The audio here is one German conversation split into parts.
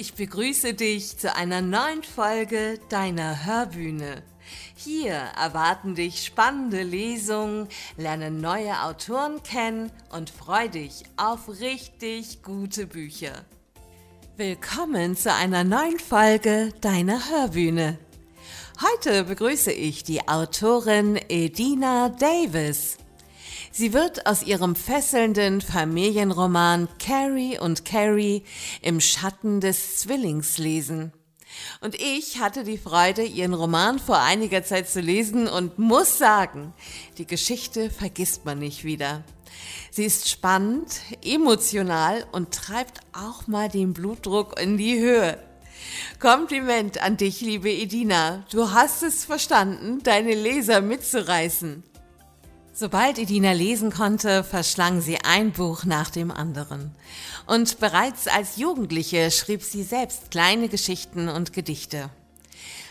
Ich begrüße dich zu einer neuen Folge deiner Hörbühne. Hier erwarten dich spannende Lesungen, lerne neue Autoren kennen und freu dich auf richtig gute Bücher. Willkommen zu einer neuen Folge deiner Hörbühne. Heute begrüße ich die Autorin Edina Davis. Sie wird aus ihrem fesselnden Familienroman Carrie und Carrie im Schatten des Zwillings lesen. Und ich hatte die Freude, ihren Roman vor einiger Zeit zu lesen und muss sagen, die Geschichte vergisst man nicht wieder. Sie ist spannend, emotional und treibt auch mal den Blutdruck in die Höhe. Kompliment an dich, liebe Edina. Du hast es verstanden, deine Leser mitzureißen. Sobald Edina lesen konnte, verschlang sie ein Buch nach dem anderen. Und bereits als Jugendliche schrieb sie selbst kleine Geschichten und Gedichte.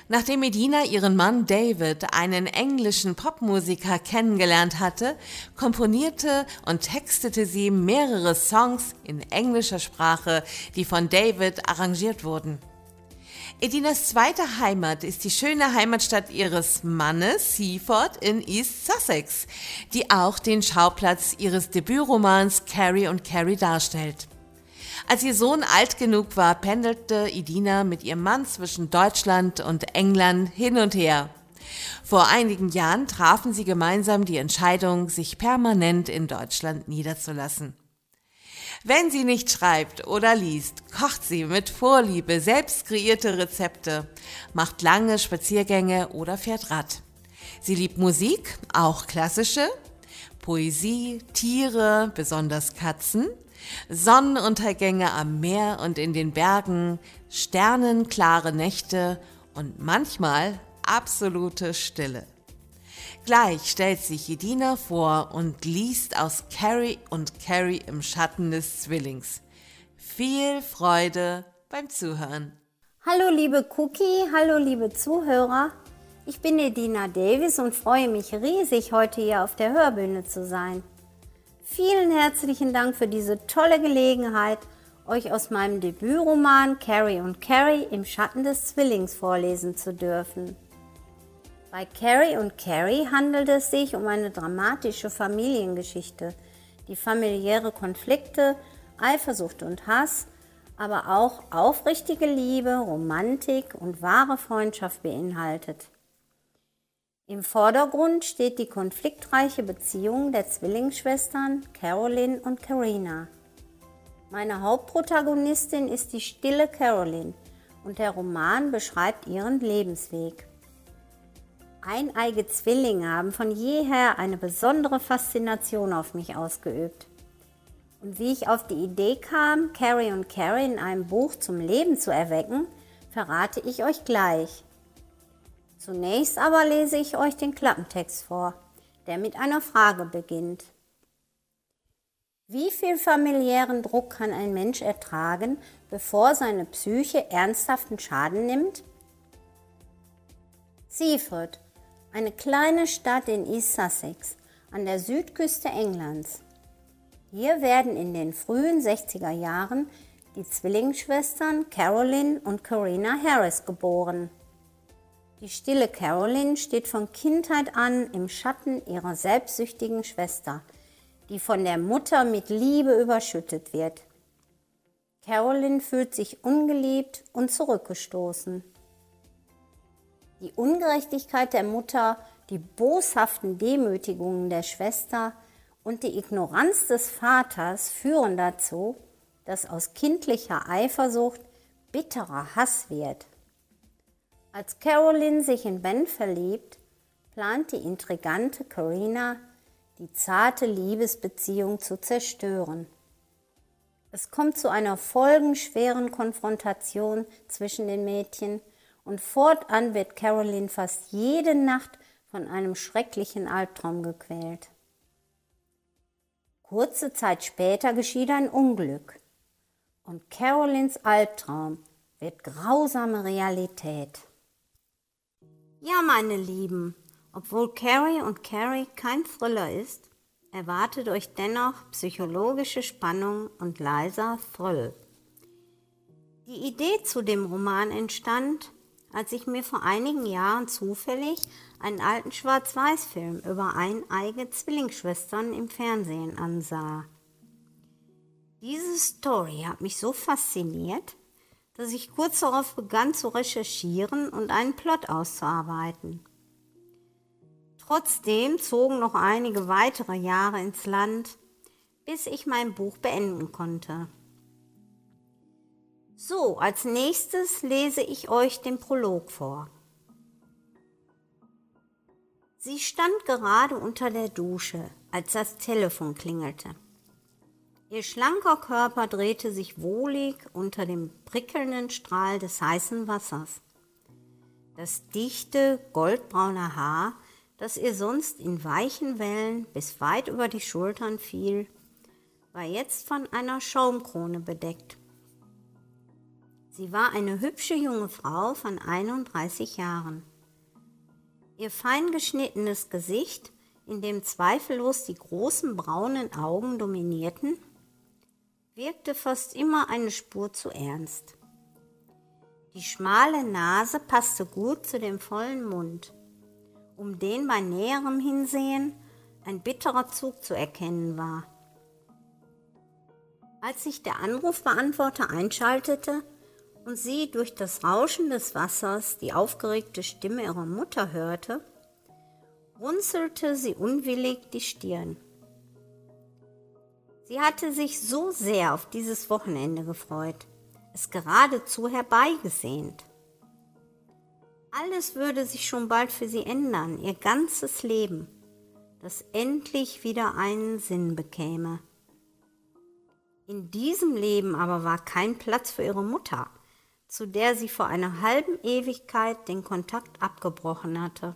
Nachdem Edina ihren Mann David, einen englischen Popmusiker, kennengelernt hatte, komponierte und textete sie mehrere Songs in englischer Sprache, die von David arrangiert wurden. Edinas zweite Heimat ist die schöne Heimatstadt ihres Mannes, Seaford in East Sussex, die auch den Schauplatz ihres Debütromans Carrie und Carrie darstellt. Als ihr Sohn alt genug war, pendelte Edina mit ihrem Mann zwischen Deutschland und England hin und her. Vor einigen Jahren trafen sie gemeinsam die Entscheidung, sich permanent in Deutschland niederzulassen. Wenn sie nicht schreibt oder liest, kocht sie mit Vorliebe selbst kreierte Rezepte, macht lange Spaziergänge oder fährt Rad. Sie liebt Musik, auch klassische, Poesie, Tiere, besonders Katzen, Sonnenuntergänge am Meer und in den Bergen, sternenklare Nächte und manchmal absolute Stille. Gleich stellt sich Jedina vor und liest aus Carrie und Carrie im Schatten des Zwillings. Viel Freude beim Zuhören. Hallo liebe Cookie, hallo liebe Zuhörer. Ich bin Edina Davis und freue mich riesig, heute hier auf der Hörbühne zu sein. Vielen herzlichen Dank für diese tolle Gelegenheit, euch aus meinem Debütroman Carrie und Carrie im Schatten des Zwillings vorlesen zu dürfen. Bei Carrie und Carrie handelt es sich um eine dramatische Familiengeschichte, die familiäre Konflikte, Eifersucht und Hass, aber auch aufrichtige Liebe, Romantik und wahre Freundschaft beinhaltet. Im Vordergrund steht die konfliktreiche Beziehung der Zwillingsschwestern Caroline und Karina. Meine Hauptprotagonistin ist die stille Caroline und der Roman beschreibt ihren Lebensweg. Eineige Zwillinge haben von jeher eine besondere Faszination auf mich ausgeübt. Und wie ich auf die Idee kam, Carrie und Carrie in einem Buch zum Leben zu erwecken, verrate ich euch gleich. Zunächst aber lese ich euch den Klappentext vor, der mit einer Frage beginnt. Wie viel familiären Druck kann ein Mensch ertragen, bevor seine Psyche ernsthaften Schaden nimmt? Seaford eine kleine Stadt in East Sussex an der Südküste Englands. Hier werden in den frühen 60er Jahren die Zwillingsschwestern Caroline und Corina Harris geboren. Die stille Caroline steht von Kindheit an im Schatten ihrer selbstsüchtigen Schwester, die von der Mutter mit Liebe überschüttet wird. Caroline fühlt sich ungeliebt und zurückgestoßen. Die Ungerechtigkeit der Mutter, die boshaften Demütigungen der Schwester und die Ignoranz des Vaters führen dazu, dass aus kindlicher Eifersucht bitterer Hass wird. Als Caroline sich in Ben verliebt, plant die intrigante Carina, die zarte Liebesbeziehung zu zerstören. Es kommt zu einer folgenschweren Konfrontation zwischen den Mädchen und fortan wird Caroline fast jede Nacht von einem schrecklichen Albtraum gequält. Kurze Zeit später geschieht ein Unglück und Carolines Albtraum wird grausame Realität. Ja, meine Lieben, obwohl Carrie und Carrie kein Thriller ist, erwartet euch dennoch psychologische Spannung und leiser Thrill. Die Idee zu dem Roman entstand, als ich mir vor einigen Jahren zufällig einen alten Schwarz-Weiß-Film über eineige Zwillingsschwestern im Fernsehen ansah. Diese Story hat mich so fasziniert, dass ich kurz darauf begann zu recherchieren und einen Plot auszuarbeiten. Trotzdem zogen noch einige weitere Jahre ins Land, bis ich mein Buch beenden konnte. So, als nächstes lese ich euch den Prolog vor. Sie stand gerade unter der Dusche, als das Telefon klingelte. Ihr schlanker Körper drehte sich wohlig unter dem prickelnden Strahl des heißen Wassers. Das dichte, goldbraune Haar, das ihr sonst in weichen Wellen bis weit über die Schultern fiel, war jetzt von einer Schaumkrone bedeckt. Sie war eine hübsche junge Frau von 31 Jahren. Ihr fein geschnittenes Gesicht, in dem zweifellos die großen braunen Augen dominierten, wirkte fast immer eine Spur zu ernst. Die schmale Nase passte gut zu dem vollen Mund, um den bei näherem Hinsehen ein bitterer Zug zu erkennen war. Als sich der Anrufbeantworter einschaltete, und sie durch das Rauschen des Wassers die aufgeregte Stimme ihrer Mutter hörte, runzelte sie unwillig die Stirn. Sie hatte sich so sehr auf dieses Wochenende gefreut, es geradezu herbeigesehnt. Alles würde sich schon bald für sie ändern, ihr ganzes Leben, das endlich wieder einen Sinn bekäme. In diesem Leben aber war kein Platz für ihre Mutter, zu der sie vor einer halben Ewigkeit den Kontakt abgebrochen hatte.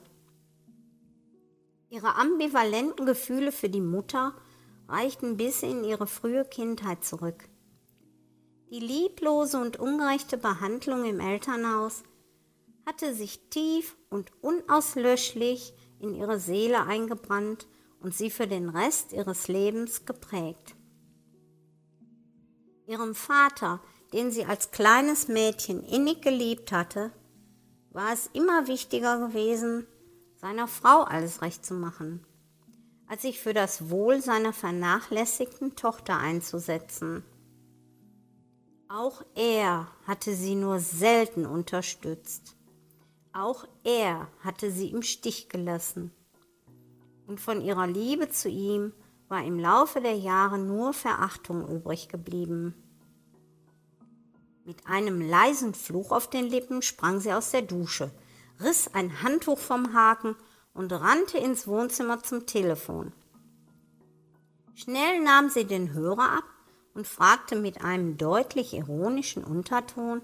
Ihre ambivalenten Gefühle für die Mutter reichten bis in ihre frühe Kindheit zurück. Die lieblose und ungerechte Behandlung im Elternhaus hatte sich tief und unauslöschlich in ihre Seele eingebrannt und sie für den Rest ihres Lebens geprägt. Ihrem Vater den sie als kleines Mädchen innig geliebt hatte, war es immer wichtiger gewesen, seiner Frau alles recht zu machen, als sich für das Wohl seiner vernachlässigten Tochter einzusetzen. Auch er hatte sie nur selten unterstützt. Auch er hatte sie im Stich gelassen. Und von ihrer Liebe zu ihm war im Laufe der Jahre nur Verachtung übrig geblieben. Mit einem leisen Fluch auf den Lippen sprang sie aus der Dusche, riss ein Handtuch vom Haken und rannte ins Wohnzimmer zum Telefon. Schnell nahm sie den Hörer ab und fragte mit einem deutlich ironischen Unterton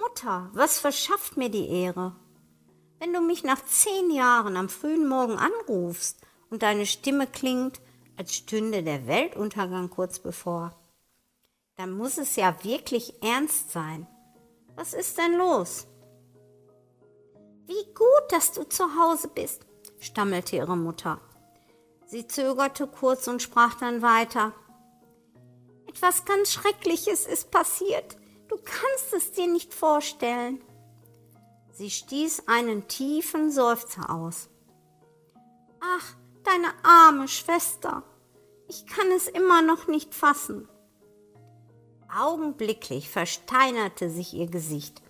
Mutter, was verschafft mir die Ehre? Wenn du mich nach zehn Jahren am frühen Morgen anrufst und deine Stimme klingt, als stünde der Weltuntergang kurz bevor dann muss es ja wirklich ernst sein. Was ist denn los? Wie gut, dass du zu Hause bist, stammelte ihre Mutter. Sie zögerte kurz und sprach dann weiter. Etwas ganz Schreckliches ist passiert. Du kannst es dir nicht vorstellen. Sie stieß einen tiefen Seufzer aus. Ach, deine arme Schwester. Ich kann es immer noch nicht fassen. Augenblicklich versteinerte sich ihr Gesicht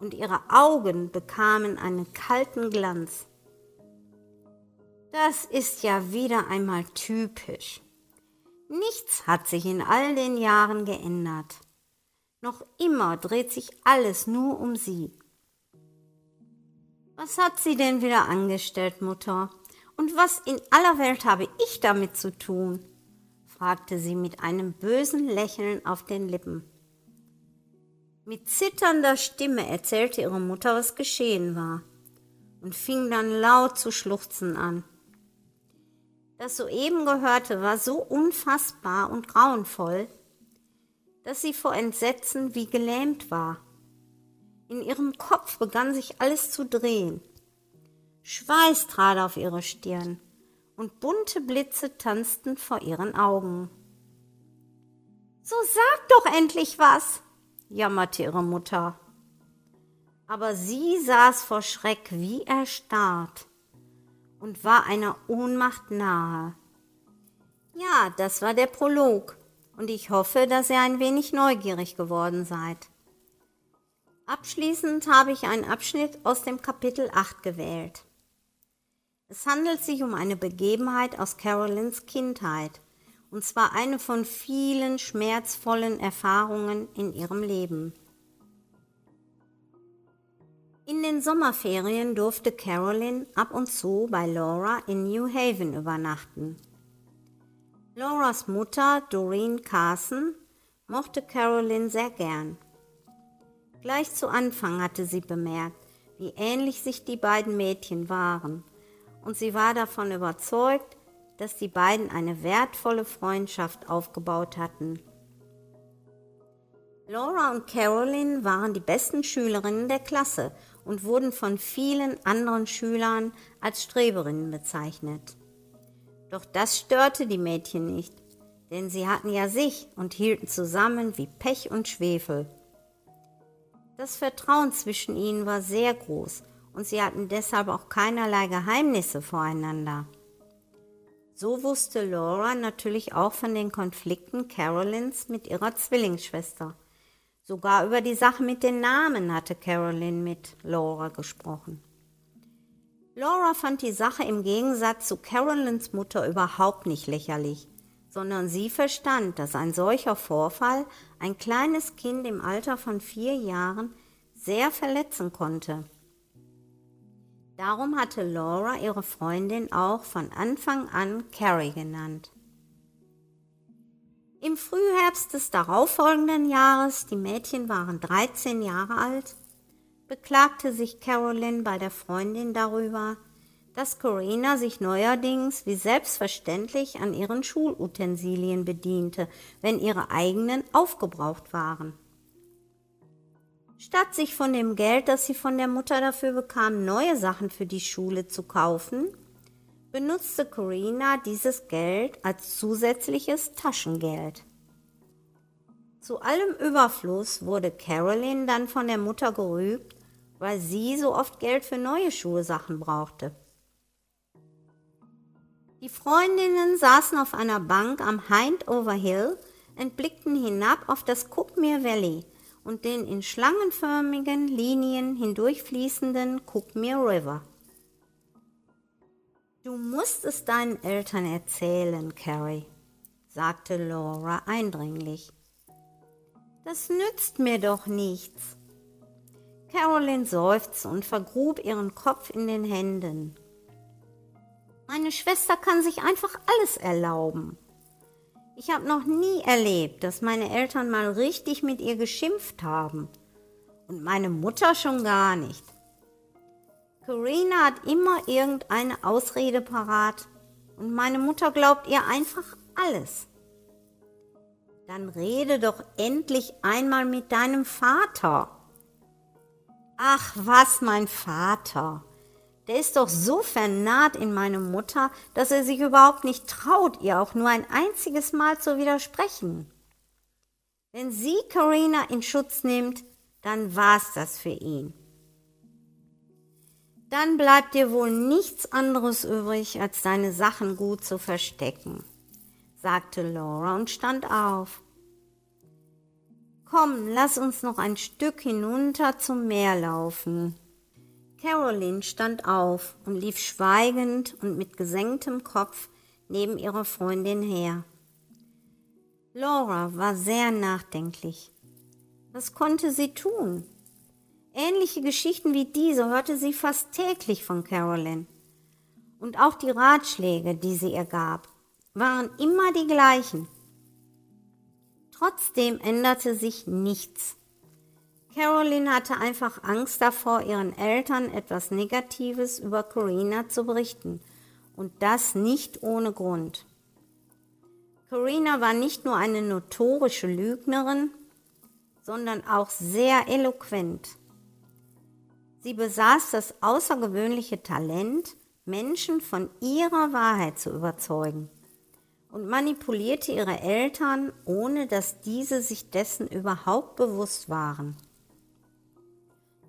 und ihre Augen bekamen einen kalten Glanz. Das ist ja wieder einmal typisch. Nichts hat sich in all den Jahren geändert. Noch immer dreht sich alles nur um sie. Was hat sie denn wieder angestellt, Mutter? Und was in aller Welt habe ich damit zu tun? Fragte sie mit einem bösen Lächeln auf den Lippen. Mit zitternder Stimme erzählte ihre Mutter, was geschehen war, und fing dann laut zu schluchzen an. Das soeben Gehörte war so unfassbar und grauenvoll, dass sie vor Entsetzen wie gelähmt war. In ihrem Kopf begann sich alles zu drehen. Schweiß trat auf ihre Stirn und bunte Blitze tanzten vor ihren Augen. So sag doch endlich was, jammerte ihre Mutter. Aber sie saß vor Schreck wie erstarrt und war einer Ohnmacht nahe. Ja, das war der Prolog, und ich hoffe, dass ihr ein wenig neugierig geworden seid. Abschließend habe ich einen Abschnitt aus dem Kapitel 8 gewählt. Es handelt sich um eine Begebenheit aus Carolins Kindheit, und zwar eine von vielen schmerzvollen Erfahrungen in ihrem Leben. In den Sommerferien durfte Carolyn ab und zu bei Laura in New Haven übernachten. Lauras Mutter, Doreen Carson, mochte Carolyn sehr gern. Gleich zu Anfang hatte sie bemerkt, wie ähnlich sich die beiden Mädchen waren, und sie war davon überzeugt, dass die beiden eine wertvolle Freundschaft aufgebaut hatten. Laura und Carolyn waren die besten Schülerinnen der Klasse und wurden von vielen anderen Schülern als Streberinnen bezeichnet. Doch das störte die Mädchen nicht, denn sie hatten ja sich und hielten zusammen wie Pech und Schwefel. Das Vertrauen zwischen ihnen war sehr groß und sie hatten deshalb auch keinerlei Geheimnisse voreinander. So wusste Laura natürlich auch von den Konflikten Carolyns mit ihrer Zwillingsschwester. Sogar über die Sache mit den Namen hatte Carolyn mit Laura gesprochen. Laura fand die Sache im Gegensatz zu Carolyns Mutter überhaupt nicht lächerlich, sondern sie verstand, dass ein solcher Vorfall ein kleines Kind im Alter von vier Jahren sehr verletzen konnte. Darum hatte Laura ihre Freundin auch von Anfang an Carrie genannt. Im Frühherbst des darauffolgenden Jahres, die Mädchen waren 13 Jahre alt, beklagte sich Carolyn bei der Freundin darüber, dass Corinna sich neuerdings wie selbstverständlich an ihren Schulutensilien bediente, wenn ihre eigenen aufgebraucht waren. Statt sich von dem Geld, das sie von der Mutter dafür bekam, neue Sachen für die Schule zu kaufen, benutzte Corina dieses Geld als zusätzliches Taschengeld. Zu allem Überfluss wurde Caroline dann von der Mutter gerügt, weil sie so oft Geld für neue Schulsachen brauchte. Die Freundinnen saßen auf einer Bank am Hindover Hill und blickten hinab auf das Cookmere Valley – und den in schlangenförmigen Linien hindurchfließenden Cookmere River. Du musst es deinen Eltern erzählen, Carrie, sagte Laura eindringlich. Das nützt mir doch nichts. Carolyn seufzte und vergrub ihren Kopf in den Händen. Meine Schwester kann sich einfach alles erlauben. Ich habe noch nie erlebt, dass meine Eltern mal richtig mit ihr geschimpft haben. Und meine Mutter schon gar nicht. Corina hat immer irgendeine Ausrede parat und meine Mutter glaubt ihr einfach alles. Dann rede doch endlich einmal mit deinem Vater. Ach was, mein Vater. Der ist doch so vernarrt in meine Mutter, dass er sich überhaupt nicht traut, ihr auch nur ein einziges Mal zu widersprechen. Wenn sie Carina in Schutz nimmt, dann war's das für ihn. Dann bleibt dir wohl nichts anderes übrig, als deine Sachen gut zu verstecken, sagte Laura und stand auf. Komm, lass uns noch ein Stück hinunter zum Meer laufen. Caroline stand auf und lief schweigend und mit gesenktem Kopf neben ihrer Freundin her. Laura war sehr nachdenklich. Was konnte sie tun? Ähnliche Geschichten wie diese hörte sie fast täglich von Caroline. Und auch die Ratschläge, die sie ihr gab, waren immer die gleichen. Trotzdem änderte sich nichts. Caroline hatte einfach Angst davor, ihren Eltern etwas Negatives über Corina zu berichten. Und das nicht ohne Grund. Corina war nicht nur eine notorische Lügnerin, sondern auch sehr eloquent. Sie besaß das außergewöhnliche Talent, Menschen von ihrer Wahrheit zu überzeugen. und manipulierte ihre Eltern, ohne dass diese sich dessen überhaupt bewusst waren.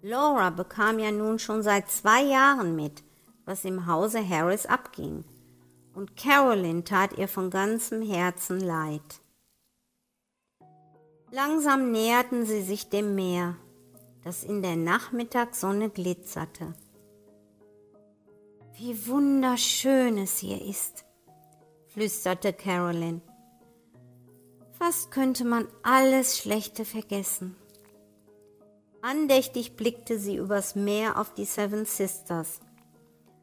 Laura bekam ja nun schon seit zwei Jahren mit, was im Hause Harris abging, und Carolyn tat ihr von ganzem Herzen leid. Langsam näherten sie sich dem Meer, das in der Nachmittagssonne glitzerte. Wie wunderschön es hier ist, flüsterte Carolyn. Fast könnte man alles Schlechte vergessen. Andächtig blickte sie übers Meer auf die Seven Sisters,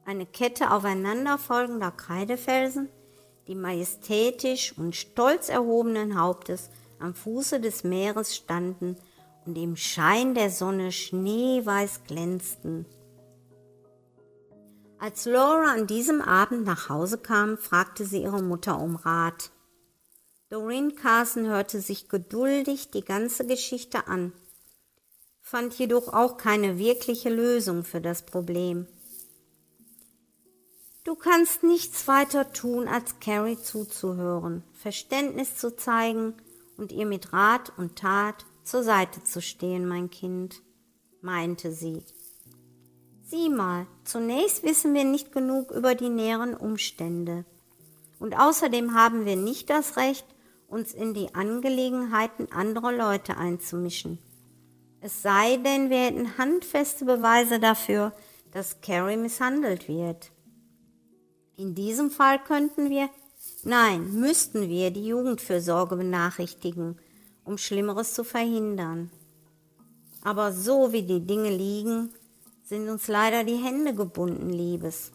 eine Kette aufeinanderfolgender Kreidefelsen, die majestätisch und stolz erhobenen Hauptes am Fuße des Meeres standen und im Schein der Sonne schneeweiß glänzten. Als Laura an diesem Abend nach Hause kam, fragte sie ihre Mutter um Rat. Doreen Carson hörte sich geduldig die ganze Geschichte an fand jedoch auch keine wirkliche Lösung für das Problem. Du kannst nichts weiter tun, als Carrie zuzuhören, Verständnis zu zeigen und ihr mit Rat und Tat zur Seite zu stehen, mein Kind, meinte sie. Sieh mal, zunächst wissen wir nicht genug über die näheren Umstände. Und außerdem haben wir nicht das Recht, uns in die Angelegenheiten anderer Leute einzumischen. Es sei denn, wir hätten handfeste Beweise dafür, dass Carrie misshandelt wird. In diesem Fall könnten wir, nein, müssten wir die Jugendfürsorge benachrichtigen, um Schlimmeres zu verhindern. Aber so wie die Dinge liegen, sind uns leider die Hände gebunden, Liebes.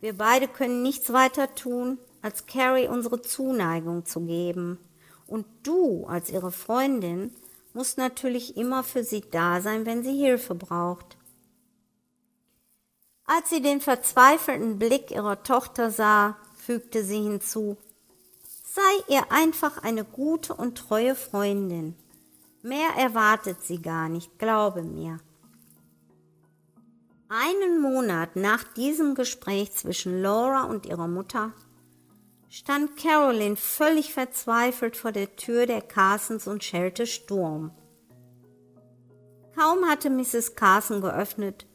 Wir beide können nichts weiter tun, als Carrie unsere Zuneigung zu geben. Und du als ihre Freundin muss natürlich immer für sie da sein, wenn sie Hilfe braucht. Als sie den verzweifelten Blick ihrer Tochter sah, fügte sie hinzu, sei ihr einfach eine gute und treue Freundin. Mehr erwartet sie gar nicht, glaube mir. Einen Monat nach diesem Gespräch zwischen Laura und ihrer Mutter stand Carolyn völlig verzweifelt vor der Tür der Carsons und schellte Sturm. Kaum hatte Mrs. Carson geöffnet,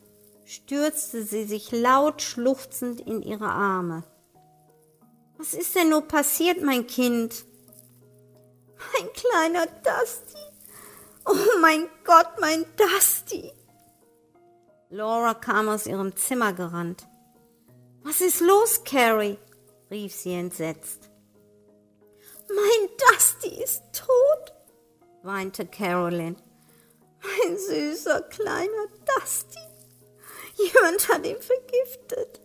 stürzte sie sich laut schluchzend in ihre Arme. Was ist denn nur passiert, mein Kind? Mein kleiner Dusty. Oh mein Gott, mein Dusty. Laura kam aus ihrem Zimmer gerannt. Was ist los, Carrie? Rief sie entsetzt. Mein Dusty ist tot, weinte Carolyn. Mein süßer kleiner Dusty. Jemand hat ihn vergiftet.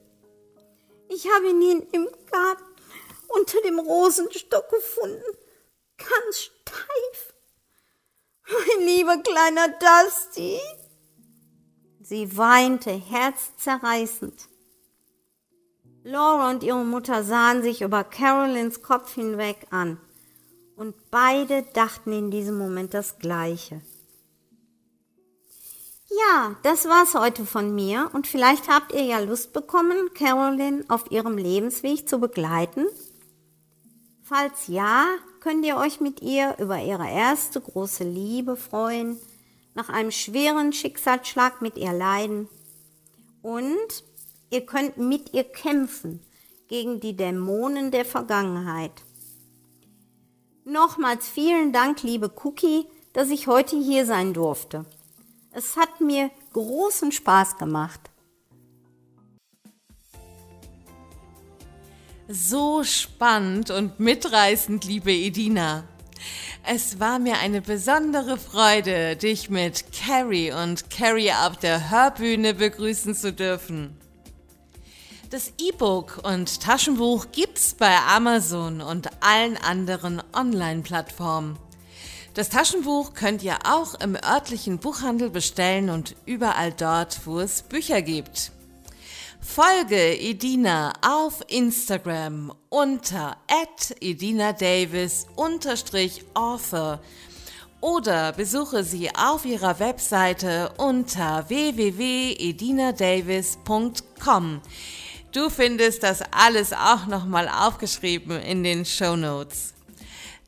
Ich habe ihn im Garten unter dem Rosenstock gefunden, ganz steif. Mein lieber kleiner Dusty. Sie weinte herzzerreißend. Laura und ihre Mutter sahen sich über Carolyns Kopf hinweg an, und beide dachten in diesem Moment das Gleiche. Ja, das war's heute von mir und vielleicht habt ihr ja Lust bekommen, Carolyn auf ihrem Lebensweg zu begleiten. Falls ja, könnt ihr euch mit ihr über ihre erste große Liebe freuen, nach einem schweren Schicksalsschlag mit ihr leiden und Ihr könnt mit ihr kämpfen gegen die Dämonen der Vergangenheit. Nochmals vielen Dank, liebe Cookie, dass ich heute hier sein durfte. Es hat mir großen Spaß gemacht. So spannend und mitreißend, liebe Edina. Es war mir eine besondere Freude, dich mit Carrie und Carrie auf der Hörbühne begrüßen zu dürfen. Das E-Book und Taschenbuch gibt's bei Amazon und allen anderen Online-Plattformen. Das Taschenbuch könnt ihr auch im örtlichen Buchhandel bestellen und überall dort, wo es Bücher gibt. Folge Edina auf Instagram unter edinadavis-author oder besuche sie auf ihrer Webseite unter www.edinadavis.com. Du findest das alles auch nochmal aufgeschrieben in den Show Notes.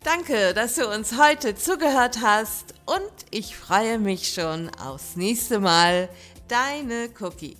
Danke, dass du uns heute zugehört hast und ich freue mich schon aufs nächste Mal. Deine Cookie.